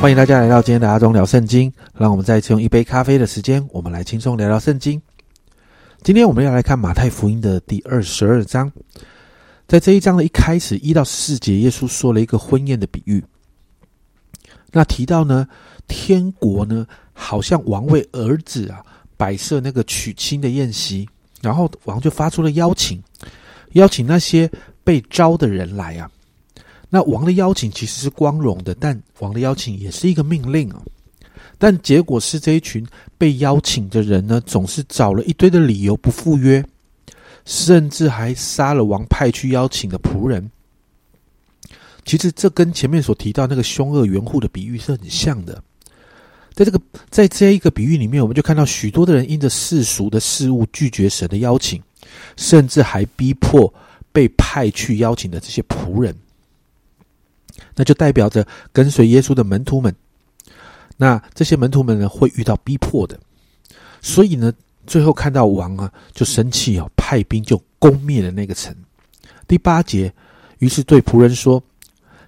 欢迎大家来到今天的阿忠聊圣经。让我们再一次用一杯咖啡的时间，我们来轻松聊聊圣经。今天我们要来看马太福音的第二十二章。在这一章的一开始一到四节，耶稣说了一个婚宴的比喻。那提到呢，天国呢，好像王为儿子啊摆设那个娶亲的宴席，然后王就发出了邀请，邀请那些被招的人来啊。那王的邀请其实是光荣的，但王的邀请也是一个命令啊。但结果是这一群被邀请的人呢，总是找了一堆的理由不赴约，甚至还杀了王派去邀请的仆人。其实这跟前面所提到那个凶恶园户的比喻是很像的。在这个在这一个比喻里面，我们就看到许多的人因着世俗的事物拒绝神的邀请，甚至还逼迫被派去邀请的这些仆人。那就代表着跟随耶稣的门徒们，那这些门徒们呢会遇到逼迫的，所以呢，最后看到王啊就生气哦，派兵就攻灭了那个城。第八节，于是对仆人说：“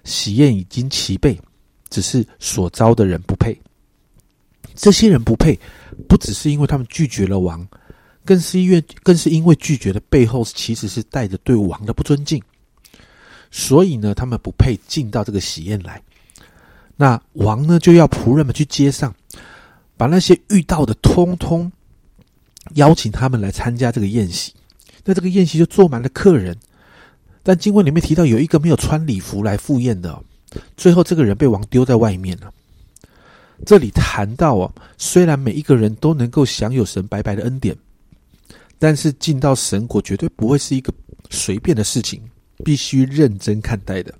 喜宴已经齐备，只是所招的人不配。这些人不配，不只是因为他们拒绝了王，更是因为更是因为拒绝的背后其实是带着对王的不尊敬。”所以呢，他们不配进到这个喜宴来。那王呢，就要仆人们去街上，把那些遇到的通通邀请他们来参加这个宴席。那这个宴席就坐满了客人。但经文里面提到有一个没有穿礼服来赴宴的，最后这个人被王丢在外面了。这里谈到哦，虽然每一个人都能够享有神白白的恩典，但是进到神国绝对不会是一个随便的事情。必须认真看待的，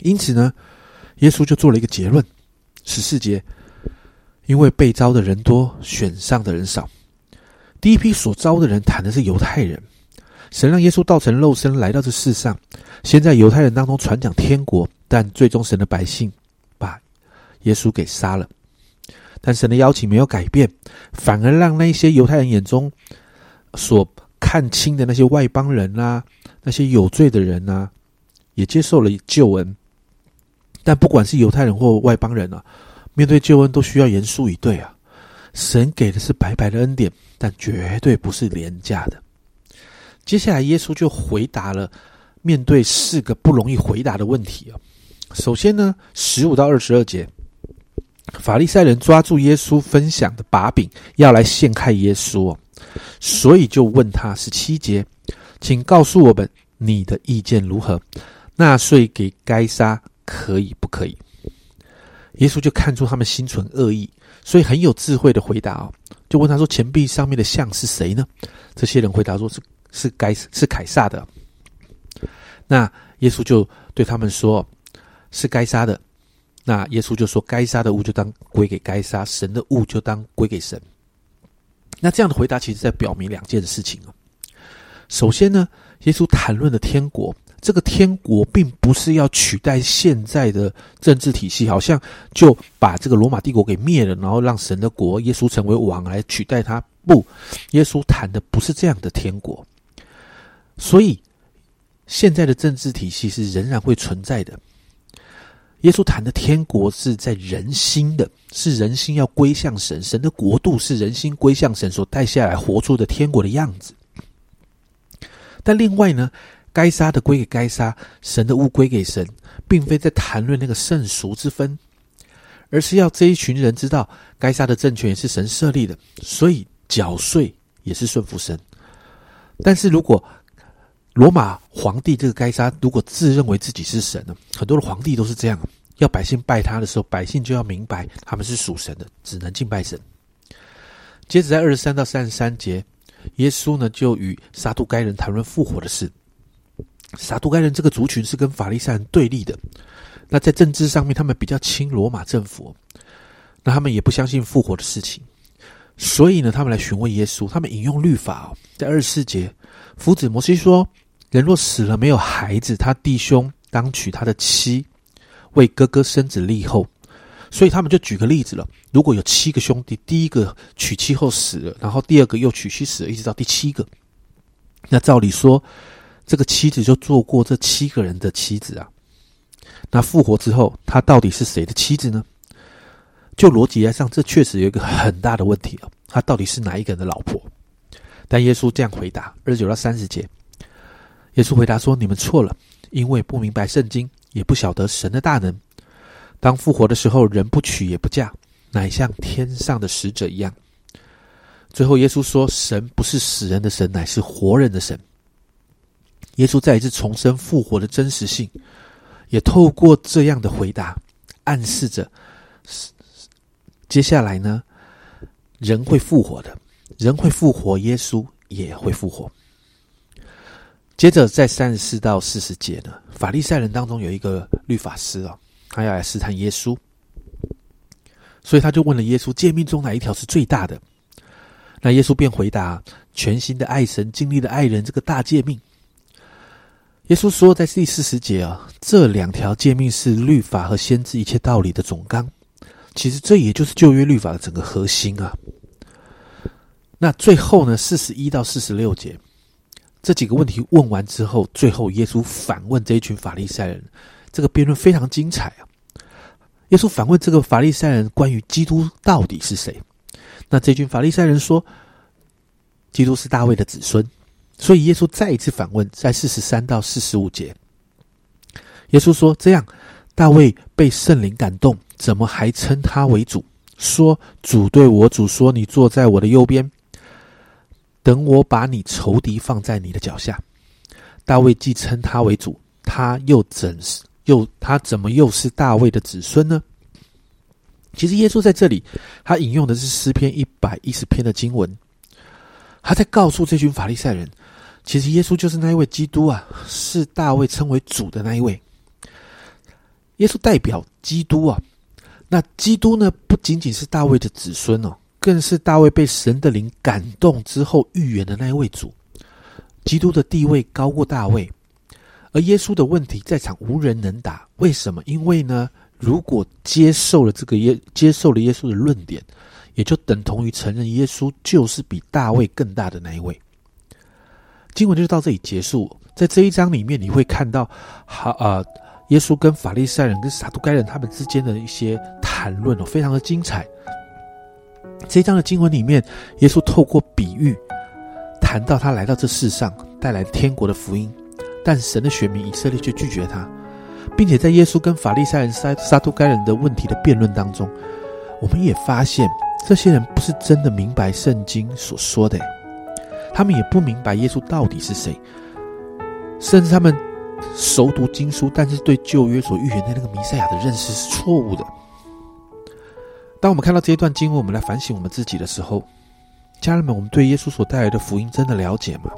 因此呢，耶稣就做了一个结论：十四节，因为被招的人多，选上的人少。第一批所招的人谈的是犹太人，神让耶稣道成肉身来到这世上，先在犹太人当中传讲天国，但最终神的百姓把耶稣给杀了。但神的邀请没有改变，反而让那些犹太人眼中所看清的那些外邦人啊。那些有罪的人啊，也接受了救恩。但不管是犹太人或外邦人啊，面对救恩都需要严肃以对啊。神给的是白白的恩典，但绝对不是廉价的。接下来，耶稣就回答了面对四个不容易回答的问题啊。首先呢，十五到二十二节，法利赛人抓住耶稣分享的把柄，要来陷害耶稣，所以就问他十七节。请告诉我们你的意见如何？纳税给该杀可以不可以？耶稣就看出他们心存恶意，所以很有智慧的回答哦，就问他说：“钱币上面的像是谁呢？”这些人回答说：“是是该是凯撒的。”那耶稣就对他们说：“是该杀的。”那耶稣就说：“该杀的物就当归给该杀，神的物就当归给神。”那这样的回答其实在表明两件事情哦。首先呢，耶稣谈论的天国，这个天国并不是要取代现在的政治体系，好像就把这个罗马帝国给灭了，然后让神的国耶稣成为王来取代他。不，耶稣谈的不是这样的天国。所以，现在的政治体系是仍然会存在的。耶稣谈的天国是在人心的，是人心要归向神，神的国度是人心归向神所带下来活出的天国的样子。但另外呢，该杀的归给该杀，神的物归给神，并非在谈论那个圣俗之分，而是要这一群人知道，该杀的政权也是神设立的，所以缴税也是顺服神。但是如果罗马皇帝这个该杀，如果自认为自己是神呢，很多的皇帝都是这样，要百姓拜他的时候，百姓就要明白他们是属神的，只能敬拜神。接着在二十三到三十三节。耶稣呢，就与撒都该人谈论复活的事。撒都该人这个族群是跟法利赛人对立的。那在政治上面，他们比较亲罗马政府，那他们也不相信复活的事情。所以呢，他们来询问耶稣。他们引用律法，在二十四节，夫子摩西说：人若死了没有孩子，他弟兄当娶他的妻，为哥哥生子立后。所以他们就举个例子了：如果有七个兄弟，第一个娶妻后死了，然后第二个又娶妻死了，一直到第七个，那照理说，这个妻子就做过这七个人的妻子啊。那复活之后，他到底是谁的妻子呢？就逻辑来上，这确实有一个很大的问题了。他到底是哪一个人的老婆？但耶稣这样回答：二十九到三十节，耶稣回答说：“你们错了，因为不明白圣经，也不晓得神的大能。当复活的时候，人不娶也不嫁，乃像天上的使者一样。”最后，耶稣说：“神不是死人的神，乃是活人的神。”耶稣再一次重申复活的真实性，也透过这样的回答，暗示着接下来呢，人会复活的，人会复活，耶稣也会复活。接着，在三十四到四十节呢，法利赛人当中有一个律法师啊，他要来试探耶稣，所以他就问了耶稣：诫命中哪一条是最大的？那耶稣便回答：全新的爱神，经历的爱人，这个大诫命。耶稣说，在第四十节啊，这两条诫命是律法和先知一切道理的总纲。其实这也就是旧约律法的整个核心啊。那最后呢，四十一到四十六节这几个问题问完之后，最后耶稣反问这一群法利赛人，这个辩论非常精彩啊。耶稣反问这个法利赛人关于基督到底是谁？那这群法利赛人说，基督是大卫的子孙。所以耶稣再一次反问，在四十三到四十五节，耶稣说：“这样，大卫被圣灵感动，怎么还称他为主？说主对我主说：‘你坐在我的右边，等我把你仇敌放在你的脚下。’大卫既称他为主，他又怎是又他怎么又是大卫的子孙呢？其实耶稣在这里，他引用的是诗篇一百一十篇的经文，他在告诉这群法利赛人。”其实耶稣就是那一位基督啊，是大卫称为主的那一位。耶稣代表基督啊，那基督呢，不仅仅是大卫的子孙哦，更是大卫被神的灵感动之后预言的那一位主。基督的地位高过大卫，而耶稣的问题在场无人能答。为什么？因为呢，如果接受了这个耶，接受了耶稣的论点，也就等同于承认耶稣就是比大卫更大的那一位。经文就到这里结束。在这一章里面，你会看到，好啊，耶稣跟法利赛人跟撒都该人他们之间的一些谈论哦，非常的精彩。这一章的经文里面，耶稣透过比喻谈到他来到这世上带来天国的福音，但神的选民以色列却拒绝他，并且在耶稣跟法利赛人撒撒都该人的问题的辩论当中，我们也发现这些人不是真的明白圣经所说的。他们也不明白耶稣到底是谁，甚至他们熟读经书，但是对旧约所预言的那个弥赛亚的认识是错误的。当我们看到这一段经文，我们来反省我们自己的时候，家人们，我们对耶稣所带来的福音真的了解吗？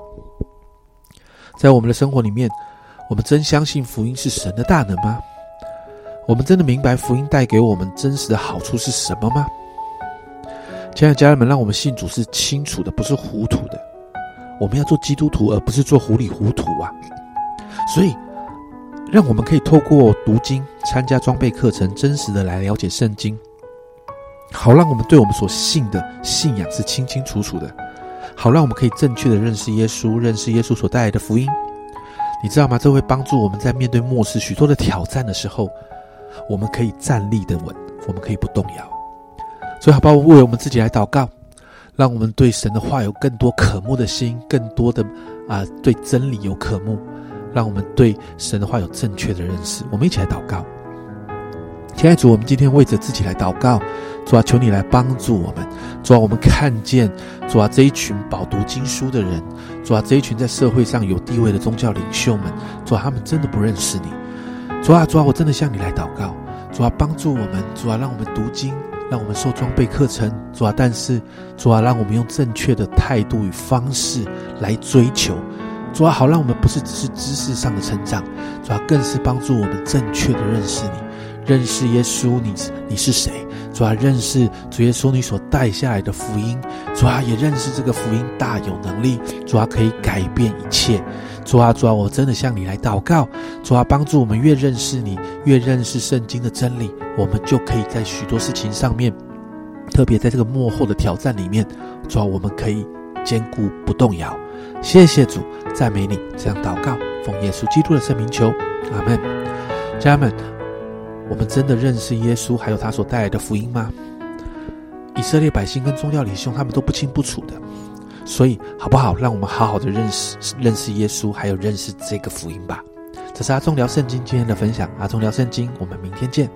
在我们的生活里面，我们真相信福音是神的大能吗？我们真的明白福音带给我们真实的好处是什么吗？亲爱的家人们，让我们信主是清楚的，不是糊涂的。我们要做基督徒，而不是做糊里糊涂啊！所以，让我们可以透过读经、参加装备课程，真实的来了解圣经，好让我们对我们所信的信仰是清清楚楚的，好让我们可以正确的认识耶稣，认识耶稣所带来的福音。你知道吗？这会帮助我们在面对末世许多的挑战的时候，我们可以站立的稳，我们可以不动摇。所以，好不好？为我们自己来祷告。让我们对神的话有更多渴慕的心，更多的啊，对真理有渴慕。让我们对神的话有正确的认识。我们一起来祷告，亲爱的主，我们今天为着自己来祷告，主啊，求你来帮助我们。主啊，我们看见主啊这一群饱读经书的人，主啊这一群在社会上有地位的宗教领袖们，主啊他们真的不认识你。主啊，主啊，我真的向你来祷告，主啊帮助我们，主啊让我们读经。让我们受装备课程，主啊！但是主啊，让我们用正确的态度与方式来追求，主啊！好，让我们不是只是知识上的成长，主啊，更是帮助我们正确的认识你，认识耶稣，你你是谁？主啊，认识主耶稣你所带下来的福音，主啊，也认识这个福音大有能力，主啊，可以改变一切。主啊，主啊，我真的向你来祷告，主啊，帮助我们越认识你，越认识圣经的真理，我们就可以在许多事情上面，特别在这个幕后的挑战里面，主啊，我们可以坚固不动摇。谢谢主，赞美你。这样祷告，奉耶稣基督的圣名求，阿门。家人们，我们真的认识耶稣，还有他所带来的福音吗？以色列百姓跟宗教领袖他们都不清不楚的。所以，好不好？让我们好好的认识认识耶稣，还有认识这个福音吧。这是阿忠聊圣经今天的分享。阿忠聊圣经，我们明天见。